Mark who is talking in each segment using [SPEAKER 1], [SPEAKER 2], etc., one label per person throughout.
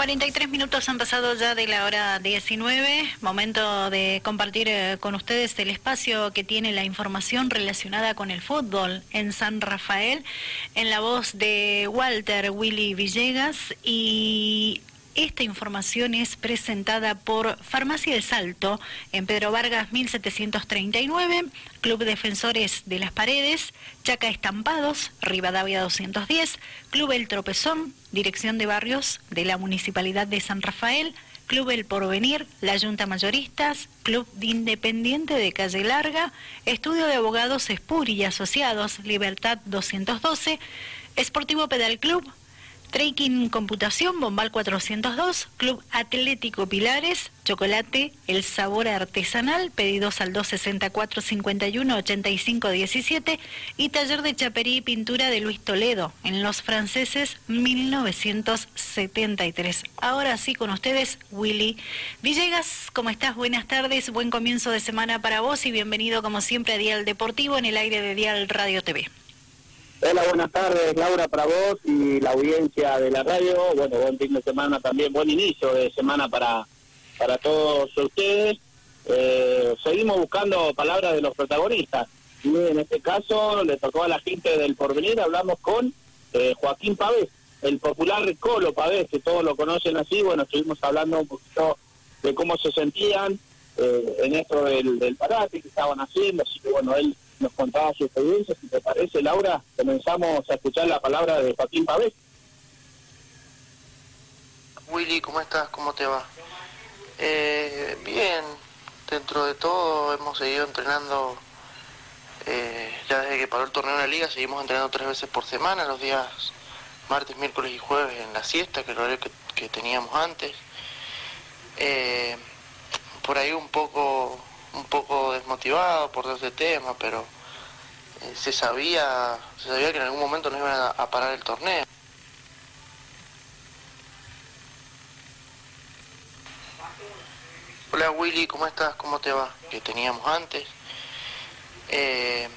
[SPEAKER 1] 43 minutos han pasado ya de la hora 19, momento de compartir eh, con ustedes el espacio que tiene la información relacionada con el fútbol en San Rafael, en la voz de Walter Willy Villegas y esta información es presentada por Farmacia El Salto en Pedro Vargas 1739, Club Defensores de las Paredes, Chaca Estampados, Rivadavia 210, Club El Tropezón, Dirección de Barrios de la Municipalidad de San Rafael, Club El Porvenir, la Junta Mayoristas, Club de Independiente de Calle Larga, Estudio de Abogados Espuri y Asociados, Libertad 212, Esportivo Pedal Club, Trekking Computación, Bombal 402, Club Atlético Pilares, Chocolate, El Sabor Artesanal, pedidos al 264 51 85 17 y Taller de Chapería y Pintura de Luis Toledo, en Los Franceses 1973. Ahora sí con ustedes, Willy Villegas, ¿cómo estás? Buenas tardes, buen comienzo de semana para vos y bienvenido como siempre a Dial Deportivo en el aire de Dial Radio TV.
[SPEAKER 2] Hola, buenas tardes, Laura, para vos y la audiencia de la radio. Bueno, buen fin de semana también, buen inicio de semana para, para todos ustedes. Eh, seguimos buscando palabras de los protagonistas. Y en este caso le tocó a la gente del porvenir, hablamos con eh, Joaquín Pavés, el popular Colo Pavés, que todos lo conocen así. Bueno, estuvimos hablando un poquito de cómo se sentían eh, en esto del, del parate que estaban haciendo, así que bueno, él nos contaba su experiencia. Si te parece, Laura, comenzamos a escuchar la palabra de Joaquín Pavés.
[SPEAKER 3] Willy, ¿cómo estás? ¿Cómo te va? Eh, bien, dentro de todo hemos seguido entrenando, eh, ya desde que paró el torneo de la liga, seguimos entrenando tres veces por semana, los días martes, miércoles y jueves en la siesta, que era el que, que teníamos antes. Eh, por ahí un poco un poco desmotivado por todo ese tema, pero eh, se sabía se sabía que en algún momento nos iban a, parar el torneo. Hola Willy, ¿cómo estás? ¿Cómo te va? Que teníamos antes. Eh,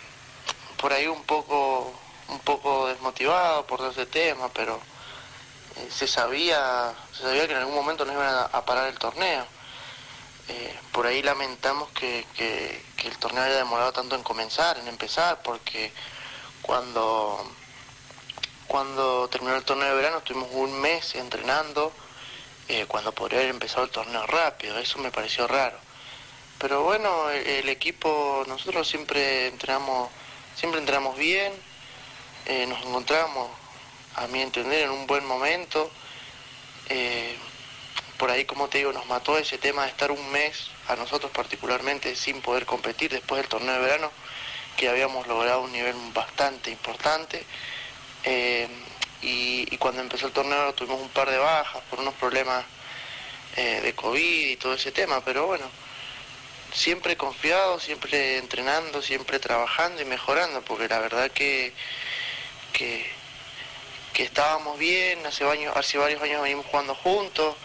[SPEAKER 3] por ahí un poco un poco desmotivado por todo ese tema, pero eh, se sabía se sabía que en algún momento nos iban a parar el torneo. Eh, por ahí lamentamos que, el torneo haya demorado tanto en comenzar, en empezar, porque cuando, cuando terminó el torneo de verano estuvimos un mes entrenando, eh, cuando podría haber empezado el torneo rápido, eso me pareció raro. Pero bueno, el, equipo, nosotros siempre entrenamos, siempre entrenamos bien, eh, nos encontramos, a mi entender, en un buen momento por ahí, como te digo, nos mató ese tema de estar un mes, a nosotros particularmente, sin poder competir después del torneo de verano, que habíamos logrado un nivel bastante importante. Eh, y, cuando empezó el torneo tuvimos un par de bajas por unos problemas eh, de COVID y todo ese tema, pero bueno, siempre confiado, siempre entrenando, siempre trabajando y mejorando, porque la verdad que, que, estábamos bien, hace, hace varios años venimos jugando juntos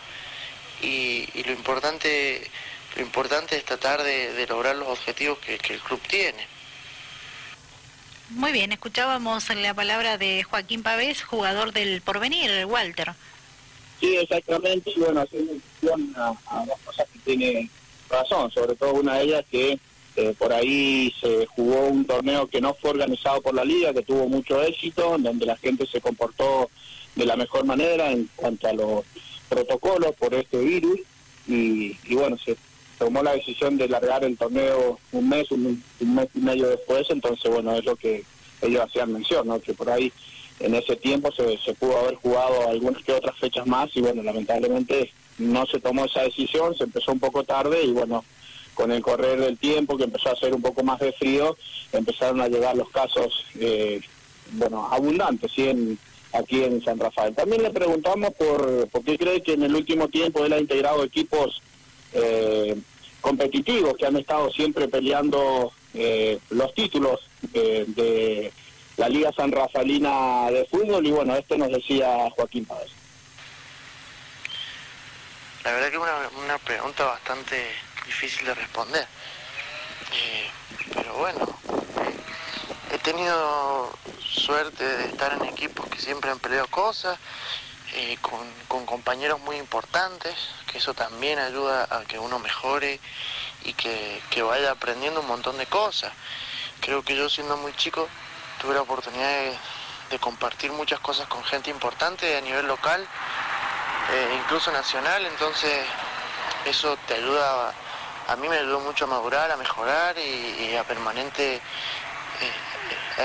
[SPEAKER 3] y, lo importante lo importante es tratar de, lograr los objetivos que, el club tiene.
[SPEAKER 1] Muy bien, escuchábamos la palabra de Joaquín Pavés, jugador del Porvenir, Walter.
[SPEAKER 2] Sí, exactamente, y bueno, haciendo mención a, a las cosas que tiene razón, sobre todo una de ellas que eh, por ahí se jugó un torneo que no fue organizado por la liga, que tuvo mucho éxito, donde la gente se comportó de la mejor manera en cuanto a los protocolos por este virus y, bueno, se tomó la decisión de largar el torneo un mes, un, mes y medio después, entonces bueno, es lo que ellos hacían mención, ¿no? que por ahí en ese tiempo se, se pudo haber jugado algunas que otras fechas más y bueno, lamentablemente no se tomó esa decisión, se empezó un poco tarde y bueno, con el correr del tiempo que empezó a hacer un poco más de frío, empezaron a llegar los casos, eh, bueno, abundantes, ¿sí? En, aquí en San Rafael. También le preguntamos por, por qué cree que en el último tiempo él ha integrado equipos eh, competitivos que han estado siempre peleando eh, los títulos de la Liga San Rafaelina de Fútbol y bueno, esto nos decía Joaquín Páez.
[SPEAKER 3] La verdad que es una, una pregunta bastante difícil de responder. Eh, pero bueno, tenido suerte de estar en equipos que siempre han peleado cosas eh, con, compañeros muy importantes, que eso también ayuda a que uno mejore y que, vaya aprendiendo un montón de cosas. Creo que yo siendo muy chico tuve la oportunidad de, compartir muchas cosas con gente importante a nivel local, eh, incluso nacional, entonces eso te ayuda, a, mí me ayudó mucho a madurar, a mejorar y, a permanente eh,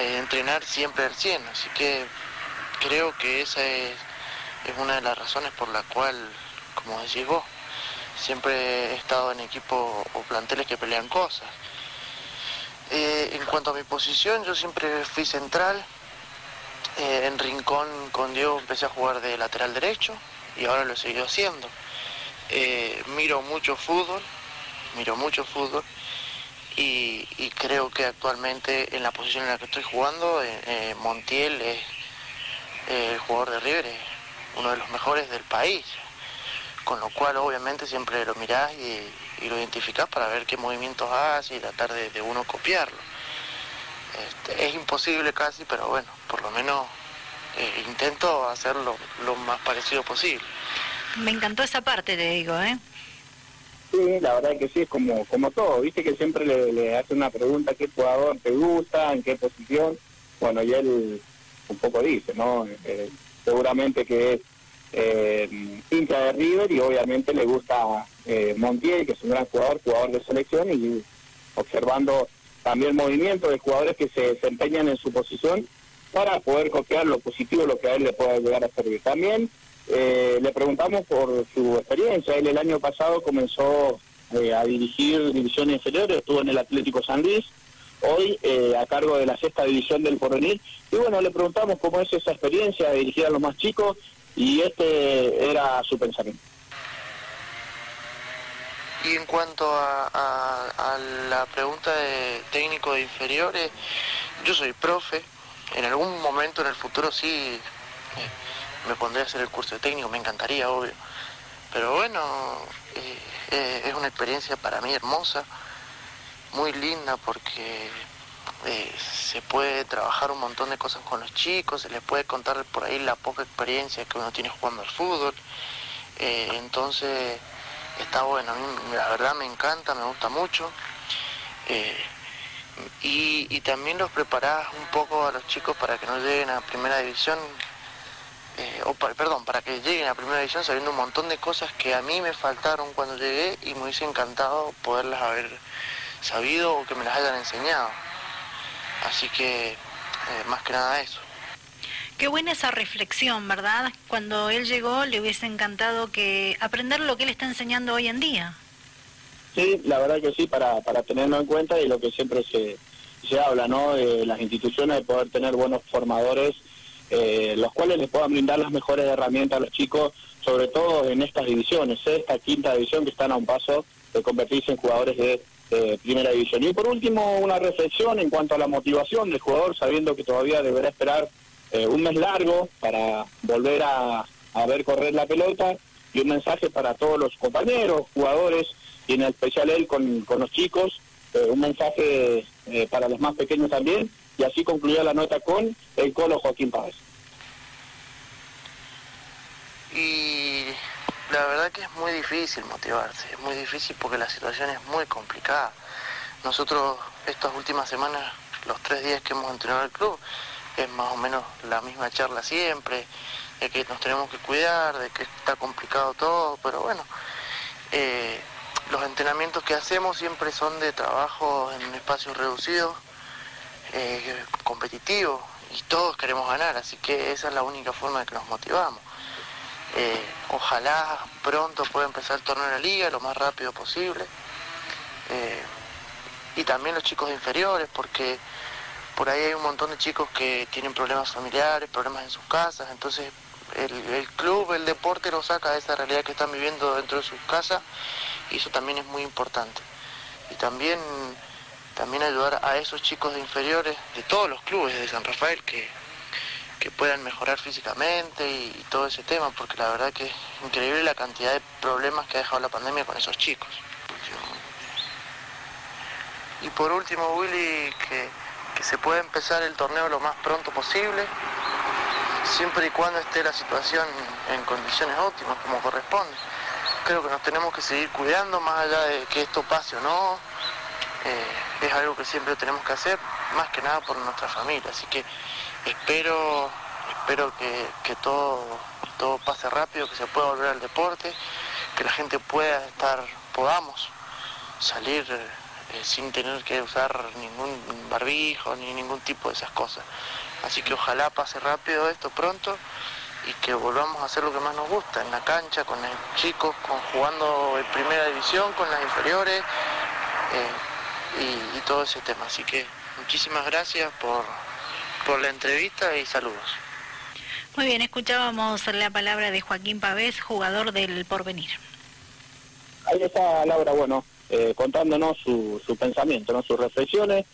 [SPEAKER 3] entrenar siempre al 100, así que creo que esa es una de las razones por la cual, como decís vos, siempre he estado en equipos o planteles que pelean cosas. Eh, en cuanto a mi posición, yo siempre fui central. Eh, en Rincón con Diego empecé a jugar de lateral derecho y ahora lo he seguido haciendo. Eh, miro mucho fútbol, miro mucho fútbol y, y, creo que actualmente en la posición en la que estoy jugando, Montiel es el jugador de River, uno de los mejores del país. Con lo cual obviamente siempre lo mirás y, lo identificás para ver qué movimientos hace y tratar de, uno copiarlo. Este, es imposible casi, pero bueno, por lo menos eh, intento hacerlo lo más parecido posible.
[SPEAKER 1] Me encantó esa parte, te digo, ¿eh?
[SPEAKER 2] Sí, la verdad que sí, es como, como todo, viste que siempre le, hace una pregunta, ¿qué jugador te gusta? ¿En qué posición? Bueno, y él un poco dice, ¿no? Eh, seguramente que es eh, hincha de River y obviamente le gusta eh, Montiel, que es un gran jugador, jugador de selección y observando también movimiento de jugadores que se desempeñan en su posición para poder copiar lo positivo, lo que a él le pueda llegar a servir. También eh, le preguntamos por su experiencia. Él el año pasado comenzó eh, a dirigir divisiones inferiores, estuvo en el Atlético San Luis, hoy eh, a cargo de la sexta división del Porvenir. Y bueno, le preguntamos cómo es esa experiencia de dirigir a los más chicos y este era su pensamiento.
[SPEAKER 3] Y en cuanto a, la pregunta de técnico de inferiores, yo soy profe, en algún momento en el futuro sí eh, me pondré a hacer el curso de técnico, me encantaría, obvio. Pero bueno, eh, es una experiencia para mí hermosa muy linda porque eh, se puede trabajar un montón de cosas con los chicos, se les puede contar por ahí la poca experiencia que uno tiene jugando al fútbol. Eh, entonces está bueno, a mí la verdad me encanta, me gusta mucho. Eh, y, también los preparás un poco a los chicos para que no lleguen a primera división, o perdón, para que lleguen a primera división sabiendo un montón de cosas que a mí me faltaron cuando llegué y me hubiese encantado poderlas haber sabido o que me las hayan enseñado. Así que eh, más que nada eso.
[SPEAKER 1] Qué buena esa reflexión, ¿verdad? Cuando él llegó le hubiese encantado que aprender lo que él está enseñando hoy en día.
[SPEAKER 2] Sí, la verdad que sí, para, para tenerlo en cuenta y lo que siempre se, se habla, ¿no? De las instituciones, de poder tener buenos formadores, eh, los cuales les puedan brindar las mejores herramientas a los chicos, sobre todo en estas divisiones, esta quinta división que están a un paso de convertirse en jugadores de primera división. Y por último, una reflexión en cuanto a la motivación del jugador, sabiendo que todavía deberá esperar eh, un mes largo para volver a, ver correr la pelota y un mensaje para todos los compañeros, jugadores y en especial él con, los chicos, eh, un mensaje eh, para los más pequeños también y así concluía la nota con el colo Joaquín Páez.
[SPEAKER 3] Y la verdad que es muy difícil motivarse, es muy difícil porque la situación es muy complicada. Nosotros estas últimas semanas, los tres días que hemos entrenado el club, es más o menos la misma charla siempre, de que nos tenemos que cuidar, de que está complicado todo, pero bueno, eh, los entrenamientos que hacemos siempre son de trabajo en espacios reducidos, eh, competitivos, y todos queremos ganar, así que esa es la única forma de que nos motivamos. Eh, ojalá pronto pueda empezar el torneo de la liga lo más rápido posible. Eh, y también los chicos inferiores, porque por ahí hay un montón de chicos que tienen problemas familiares, problemas en sus casas, entonces el, club, el deporte lo saca de esa realidad que están viviendo dentro de sus casas y eso también es muy importante. Y también, también ayudar a esos chicos de inferiores de todos los clubes de San Rafael que, que puedan mejorar físicamente y, todo ese tema, porque la verdad que es increíble la cantidad de problemas que ha dejado la pandemia con esos chicos. Y por último, Willy, que, se pueda empezar el torneo lo más pronto posible. siempre y cuando esté la situación en condiciones óptimas como corresponde. Creo que nos tenemos que seguir cuidando más allá de que esto pase o no. Eh, es algo que siempre tenemos que hacer, más que nada por nuestra familia. Así que espero, espero que, todo, todo pase rápido, que se pueda volver al deporte, que la gente pueda estar, podamos salir eh, sin tener que usar ningún barbijo ni ningún tipo de esas cosas. Así que ojalá pase rápido esto pronto y que volvamos a hacer lo que más nos gusta, en la cancha, con el chicos, con, jugando en primera división, con las inferiores eh, y, todo ese tema. Así que muchísimas gracias por, por la entrevista y saludos.
[SPEAKER 1] Muy bien, escuchábamos la palabra de Joaquín Pavés, jugador del Porvenir.
[SPEAKER 2] Ahí está Laura, bueno, eh, contándonos su, su pensamiento, ¿no? sus reflexiones,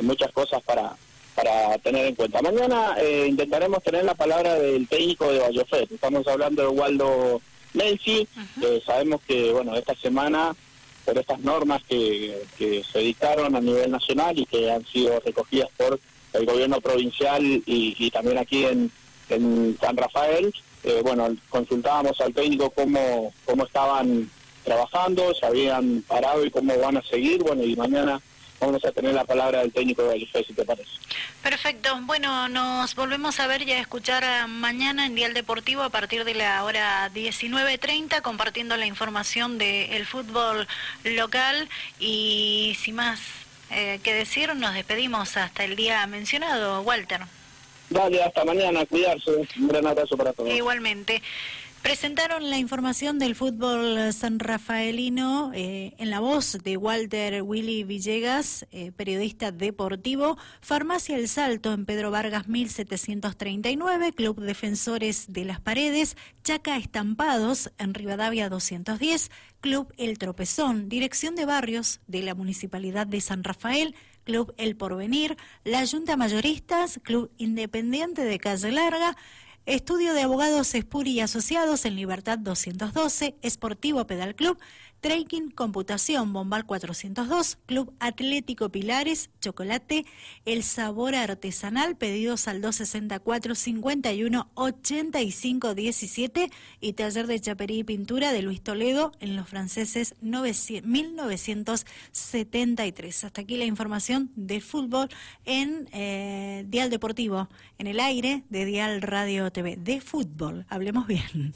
[SPEAKER 2] muchas cosas para, para tener en cuenta. Mañana eh, intentaremos tener la palabra del técnico de Vallofet. Estamos hablando de Waldo Melzi. sabemos que, bueno, esta semana, por estas normas que, se dictaron a nivel nacional y que han sido recogidas por el gobierno provincial y, también aquí en, San Rafael, eh, bueno, consultábamos al técnico cómo, cómo estaban trabajando, se habían parado y cómo van a seguir. Bueno, y mañana vamos a tener la palabra del técnico de Balife, si te parece.
[SPEAKER 1] Perfecto. Bueno, nos volvemos a ver y a escuchar eh, mañana en Dial Deportivo a partir de la hora 19.30, compartiendo la información del fútbol local. Y sin más eh, que decir, nos despedimos hasta el día mencionado, Walter.
[SPEAKER 2] Dale, hasta mañana, cuidarse. Un gran abrazo para todos.
[SPEAKER 1] Igualmente. Presentaron la información del fútbol san rafaelino eh, en la voz de Walter Willy Villegas, eh, periodista deportivo, Farmacia El Salto en Pedro Vargas 1739, Club Defensores de las Paredes, Chaca Estampados en Rivadavia 210, Club El Tropezón, Dirección de Barrios de la Municipalidad de San Rafael, Club El Porvenir, la Junta Mayoristas, Club Independiente de Calle Larga, Estudio de Abogados Espuri y Asociados en Libertad 212, Esportivo Pedal Club, Trekking Computación Bombal 402, Club Atlético Pilares, Chocolate, El Sabor Artesanal, pedidos al 264 51 85 17 y Taller de Chapería y Pintura de Luis Toledo en los franceses 1973. Hasta aquí la información de fútbol en eh, Dial Deportivo, en el aire de Dial Radio TV, de fútbol. Hablemos bien.